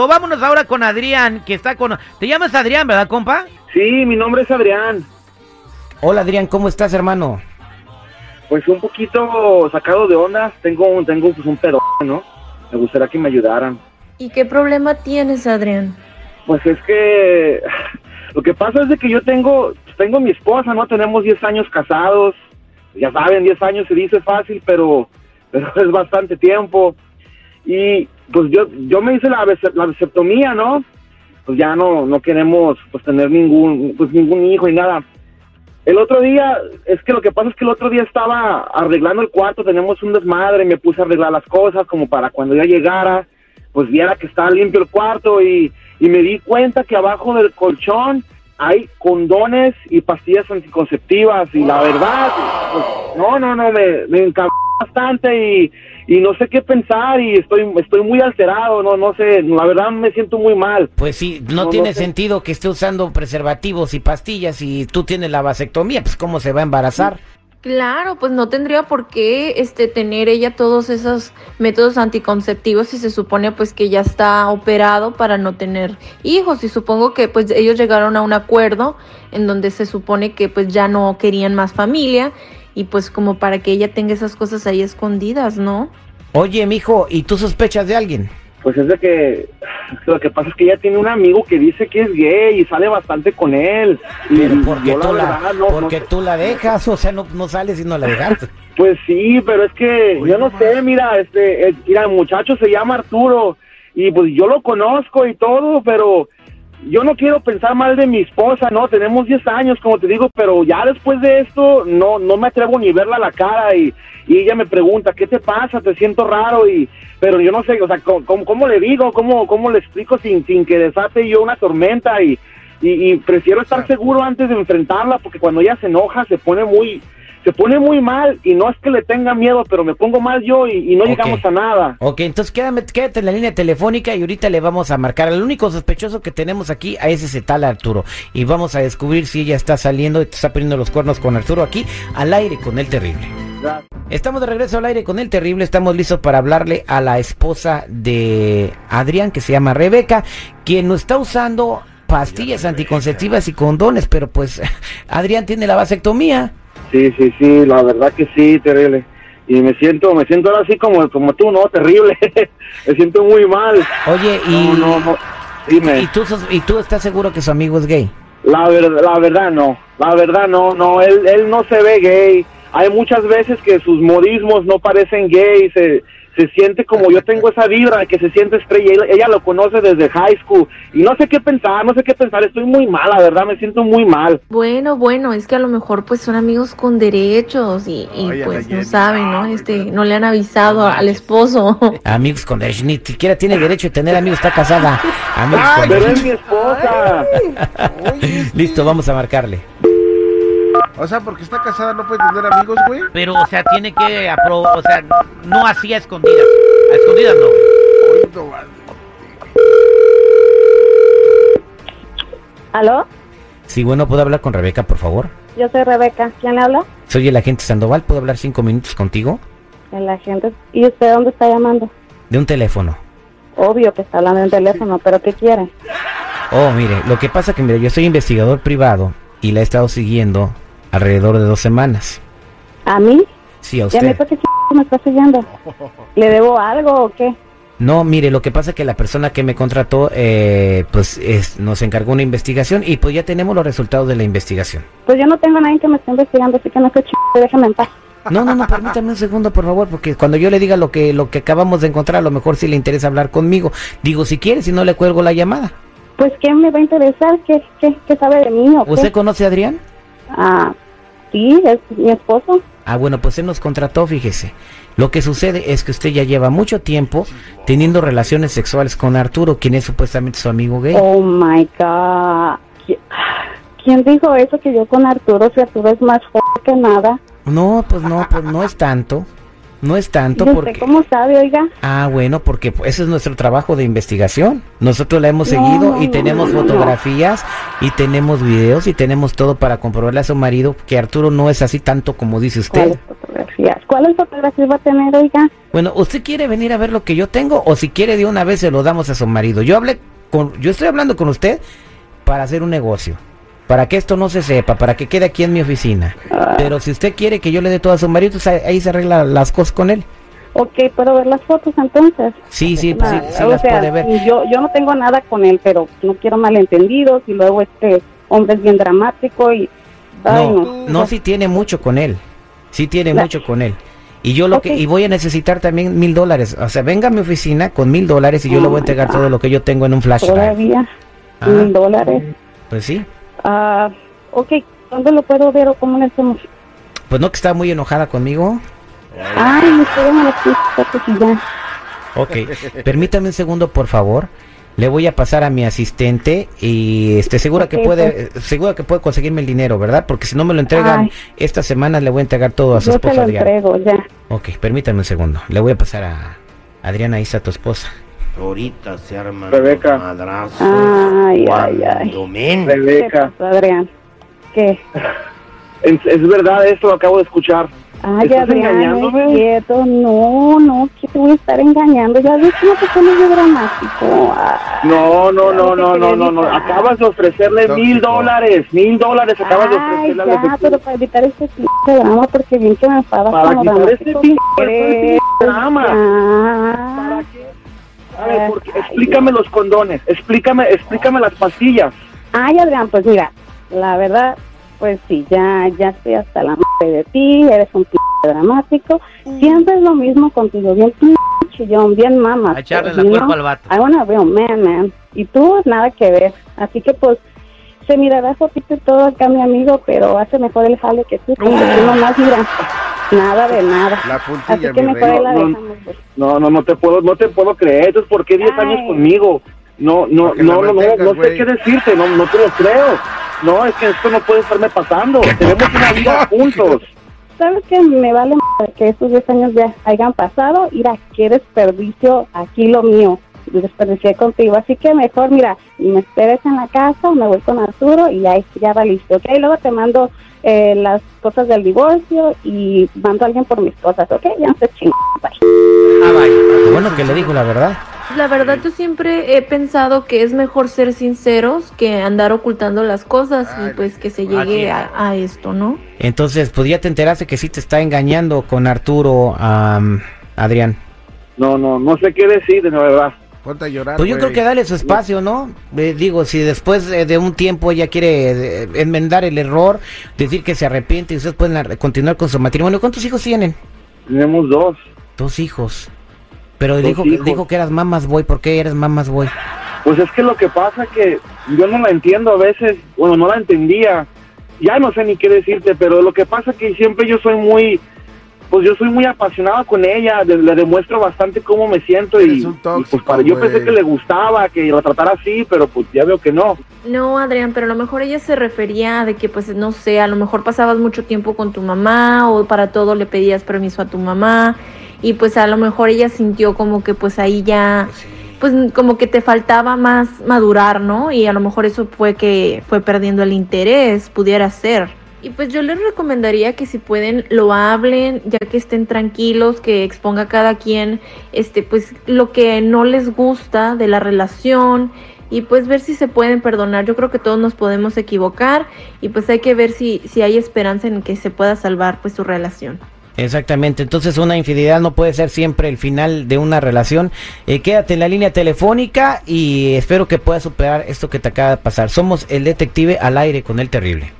Vámonos ahora con Adrián, que está con... Te llamas Adrián, ¿verdad, compa? Sí, mi nombre es Adrián. Hola Adrián, ¿cómo estás, hermano? Pues un poquito sacado de onda. Tengo, tengo pues un pedo, ¿no? Me gustaría que me ayudaran. ¿Y qué problema tienes, Adrián? Pues es que lo que pasa es de que yo tengo, tengo mi esposa, ¿no? Tenemos 10 años casados. Ya saben, 10 años se dice fácil, pero, pero es bastante tiempo. Y pues yo, yo me hice la, la vasectomía, ¿no? Pues ya no, no queremos pues tener ningún, pues ningún hijo ni nada. El otro día, es que lo que pasa es que el otro día estaba arreglando el cuarto, tenemos un desmadre, me puse a arreglar las cosas como para cuando ya llegara, pues viera que estaba limpio el cuarto y, y me di cuenta que abajo del colchón hay condones y pastillas anticonceptivas y la verdad, pues, no, no, no, me, me bastante y, y no sé qué pensar y estoy, estoy muy alterado, no, no sé, la verdad me siento muy mal. Pues sí, no, No, tiene no sé. sentido que esté usando preservativos y pastillas y tú tienes la vasectomía, pues cómo se va a embarazar. Claro, pues no tendría por qué este tener ella todos esos métodos anticonceptivos si se supone pues que ya está operado para no tener hijos y supongo que pues ellos llegaron a un acuerdo en donde se supone que pues ya no querían más familia y pues como para que ella tenga esas cosas ahí escondidas, ¿no? Oye, mijo, ¿y tú sospechas de alguien? Pues es de que lo que pasa es que ella tiene un amigo que dice que es gay y sale bastante con él. Y Pero porque, yo tú, la, verdad no- porque no- tú la dejas, o sea, no, no sales y no la dejas. Pues sí, pero es que yo no sé, mira, este, eh, mira, el muchacho se llama Arturo y pues yo lo conozco y todo, pero yo no quiero pensar mal de mi esposa, no, tenemos 10 años, como te digo, pero ya después de esto no no me atrevo ni verla a la cara y, y ella me pregunta, ¿qué te pasa? Te siento raro y pero yo no sé, o sea, ¿cómo, cómo, cómo le digo? ¿Cómo, ¿Cómo le explico sin, sin que desate yo una tormenta? Y, y, y prefiero estar seguro antes de enfrentarla porque cuando ella se enoja se pone muy se pone muy mal y no es que le tenga miedo, pero me pongo mal yo y, y no llegamos a nada. Ok, entonces quédame, quédate en la línea telefónica y ahorita le vamos a marcar. El único sospechoso que tenemos aquí a es ese tal Arturo. Y vamos a descubrir si ella está saliendo y te está poniendo los cuernos con Arturo aquí al aire con el terrible. Estamos de regreso al aire con el terrible, estamos listos para hablarle a la esposa de Adrián, que se llama Rebeca, quien no está usando pastillas anticonceptivas y condones, pero pues Adrián tiene la vasectomía. Sí, sí, sí, la verdad que sí, terrible. Y me siento, me siento ahora así como, como tú, ¿no? Terrible. me siento muy mal. Oye, y, No, no, no. Dime. y, tú, y tú estás seguro que su amigo es gay. La verdad, la verdad no, la verdad no, no, él, él no se ve gay. Hay muchas veces que sus modismos no parecen gay, se, se siente como yo tengo esa vibra que se siente estrella. Ella, ella lo conoce desde high school y no sé qué pensar, no sé qué pensar. Estoy muy mal, la verdad, me siento muy mal. Bueno, bueno, es que a lo mejor pues son amigos con derechos y, y, Ay, pues no saben, ¿no? Ay, Este, no le han avisado al esposo. Amigos con derecho, ni siquiera tiene derecho de tener amigos, está casada. Amigos con Pero derecho. es mi esposa. Listo, vamos a marcarle. O sea, porque está casada no puede tener amigos, güey. Pero, o sea, tiene que apro o sea, no así a escondidas. A escondidas no. Hoy no va- ¿Aló? Sí, bueno, ¿puedo hablar con Rebeca, por favor? Yo soy Rebeca. ¿Quién le habla? Soy el agente Sandoval, ¿puedo hablar cinco minutos contigo? El agente. ¿Y usted dónde está llamando? De un teléfono. Obvio que está hablando en teléfono, pero ¿qué quiere? Oh, mire, lo que pasa que, mire, yo soy investigador privado y la he estado siguiendo alrededor de dos semanas. ¿A mí? Sí, a ¿Y a mí usted. por qué ch- me está siguiendo? ¿Le debo algo o qué? No, mire, lo que pasa que la persona que me contrató, eh, pues es- nos encargó una investigación y pues ya tenemos los resultados de la investigación. Pues yo no tengo a nadie que me esté investigando, así que no sé ch... déjame en paz. No, no, no, permítame un segundo, por favor, porque cuando yo le diga lo que lo que acabamos de encontrar, a lo mejor sí le interesa hablar conmigo. Digo, si quiere, si no le cuelgo la llamada. Pues ¿qué me va a interesar? ¿Qué, qué, qué sabe de mí o qué? ¿Usted conoce a Adrián? Ah, sí, es mi esposo. Ah, bueno, pues él nos contrató, fíjese. Lo que sucede es que usted ya lleva mucho tiempo teniendo relaciones sexuales con Arturo, quien es supuestamente su amigo gay. Oh my God. ¿Qui- ¿Quién dijo eso? Que yo con Arturo, si Arturo es más fuerte que nada. No, pues no, pues no es tanto. No es tanto ¿Y usted porque... cómo sabe, oiga? Ah, bueno, porque ese es nuestro trabajo de investigación. Nosotros la hemos No, seguido no, y tenemos fotografías y tenemos videos y tenemos todo para comprobarle a su marido que Arturo no es así tanto como dice usted. ¿Cuáles fotografías? ¿Cuáles fotografías va a tener, oiga? Bueno, ¿usted quiere venir a ver lo que yo tengo o si quiere de una vez se lo damos a su marido? Yo hablé con, yo estoy hablando con usted para hacer un negocio, para que esto no se sepa, para que quede aquí en mi oficina. Ah. Pero si usted quiere que yo le dé todo a su marido, ahí, se arregla las cosas con él. Ok, ¿puedo ver las fotos entonces? Sí, sí, pues, sí, Ah, sí las sea, puede ver. Yo, yo no tengo nada con él, pero no quiero malentendidos y luego este hombre es bien dramático y... Ay, No, no. no, sí tiene mucho con él. Sí tiene mucho con él. Y yo lo que, y voy a necesitar también mil dólares. O sea, venga a mi oficina con mil dólares y yo Oh le voy a entregar God. todo lo que yo tengo en un flash. Todavía, Ah. mil dólares. Pues sí. Ah, ok, ¿dónde lo puedo ver o cómo le hacemos? Pues no que está muy enojada conmigo. Ay, me las fotos y ya. Ok. Permítame un segundo, por favor. Le voy a pasar a mi asistente y este segura que puede eh, segura que puede conseguirme el dinero, ¿verdad? Porque si no me lo entregan Ay. esta semana le voy a entregar todo a su Yo te esposa lo Adriana. entrego ya. Ok, permítame un segundo. Le voy a pasar a Adriana, ahí está tu esposa. Ahorita se arman Rebeca. los madrazos. Ay, ay, ay. Cuando men- ¿Qué Rebeca, pasó, Adrián? ¿Qué? es, es verdad esto, lo acabo de escuchar. Ay, ¿Estás Adrián, no engañándome? es cierto. No, no, que te voy a estar engañando. Ya ves cómo te pones de dramático. Ay, No, no, no, que no, no, no, no. Acabas de ofrecerle mil dólares, mil dólares acabas de Ay, ofrecerle al ya, pero para evitar este pinche drama, porque bien que me enfadas Para quitar este que eres. drama. Ah, A ver, porque- Ay, explícame los condones, explícame, explícame las pastillas. Ay, Adrián, pues mira, la verdad, pues sí, ya, ya estoy hasta la madre de ti, eres un pinche dramático. Siempre es lo mismo contigo, bien pinche chillón, bien mama. A echarle la culpa al vato. I wanna be a man, man. Y tú, nada que ver. Así que pues, se mirará fotito y todo acá, mi amigo, pero hace mejor el jale que tú, porque tú nomás, mira, nada de nada. La Así puntilla, que mi mejor rey. la No, pues. No, no, no te puedo, no te puedo creer. Entonces, ¿por qué 10 Ay. años conmigo? No, no, no, no, no, mantengas, no sé qué decirte, no, no te lo creo. No, es que esto no puede estarme pasando. Tenemos una vida juntos. ¿Sabes qué? Me vale que estos 10 años ya hayan pasado. Mira, qué desperdicio aquí lo mío. Desperdicié contigo. Así que mejor, mira, me esperes en la casa, me voy con Arturo y ya, ya va listo. ¿Ok? Luego te mando eh, las cosas del divorcio y mando a alguien por mis cosas. ¿Ok? Ya no se ching. Bye. Ah, vaya. Qué bueno que le dijo la verdad. La verdad yo siempre he pensado que es mejor ser sinceros que andar ocultando las cosas y pues que se llegue a, a esto, ¿no? Entonces, pues ya te enteraste que sí te está engañando con Arturo, am, Adrián. No, no, no sé qué decir, de verdad. Ponte a llorar, Pues yo creo que dale su espacio, ¿no? Eh, digo, si después eh, de un tiempo ella quiere eh, enmendar el error, decir que se arrepiente y ustedes pueden ar- continuar con su matrimonio. ¿Cuántos hijos tienen? Tenemos dos. Dos hijos. Pero Dos dijo, hijos. dijo que eras mamas boy. ¿Por qué eres mamas boy? Pues es que lo que pasa que yo no la entiendo a veces, bueno, no la entendía. Ya no sé ni qué decirte, pero lo que pasa que siempre yo soy muy, pues yo soy muy apasionado con ella, le, le demuestro bastante cómo me siento y, un y, tóxico, pues para, yo pensé que le gustaba, que la tratara así, pero pues ya veo que no. No, Adrián, pero a lo mejor ella se refería de que, pues, no sé, a lo mejor pasabas mucho tiempo con tu mamá o para todo le pedías permiso a tu mamá y pues a lo mejor ella sintió como que pues ahí ya, pues como que te faltaba más madurar, ¿no? Y a lo mejor eso fue que fue perdiendo el interés, pudiera ser. Y pues yo les recomendaría que si pueden lo hablen, ya que estén tranquilos, que exponga cada quien este pues lo que no les gusta de la relación y pues ver si se pueden perdonar. Yo creo que todos nos podemos equivocar y pues hay que ver si si hay esperanza en que se pueda salvar pues su relación. Exactamente, entonces una infidelidad no puede ser siempre el final de una relación. Eh, quédate en la línea telefónica y espero que puedas superar esto que te acaba de pasar. Somos el detective al aire con el terrible.